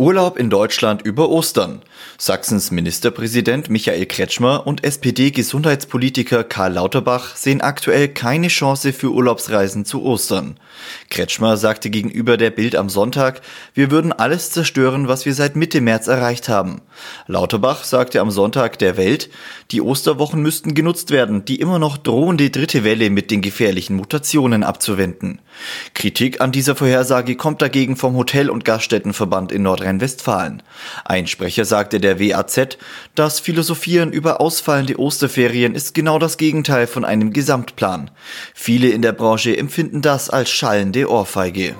Urlaub in Deutschland über Ostern. Sachsens Ministerpräsident Michael Kretschmer und SPD-Gesundheitspolitiker Karl Lauterbach sehen aktuell keine Chance für Urlaubsreisen zu Ostern. Kretschmer sagte gegenüber der Bild am Sonntag, wir würden alles zerstören, was wir seit Mitte März erreicht haben. Lauterbach sagte am Sonntag der Welt, die Osterwochen müssten genutzt werden, die immer noch drohende dritte Welle mit den gefährlichen Mutationen abzuwenden. Kritik an dieser Vorhersage kommt dagegen vom Hotel- und Gaststättenverband in Nordrhein-Westfalen. Ein Sprecher sagte der WAZ, das Philosophieren über ausfallende Osterferien ist genau das Gegenteil von einem Gesamtplan. Viele in der Branche empfinden das als schallende Ohrfeige.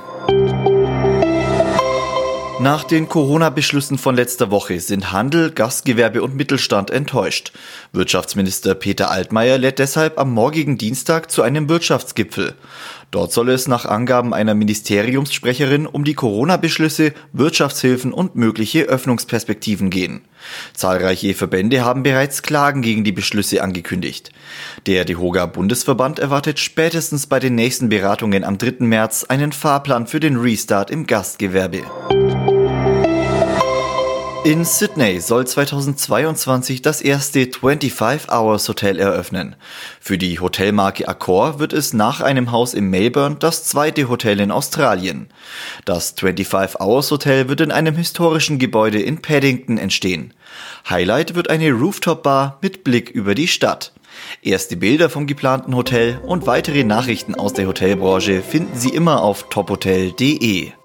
Nach den Corona-Beschlüssen von letzter Woche sind Handel, Gastgewerbe und Mittelstand enttäuscht. Wirtschaftsminister Peter Altmaier lädt deshalb am morgigen Dienstag zu einem Wirtschaftsgipfel. Dort soll es nach Angaben einer Ministeriumssprecherin um die Corona-Beschlüsse, Wirtschaftshilfen und mögliche Öffnungsperspektiven gehen. Zahlreiche Verbände haben bereits Klagen gegen die Beschlüsse angekündigt. Der DEHOGA Bundesverband erwartet spätestens bei den nächsten Beratungen am 3. März einen Fahrplan für den Restart im Gastgewerbe. In Sydney soll 2022 das erste 25 Hours Hotel eröffnen. Für die Hotelmarke Accor wird es nach einem Haus in Melbourne das zweite Hotel in Australien. Das 25 Hours Hotel wird in einem historischen Gebäude in Paddington entstehen. Highlight wird eine Rooftop Bar mit Blick über die Stadt. Erste Bilder vom geplanten Hotel und weitere Nachrichten aus der Hotelbranche finden Sie immer auf tophotel.de.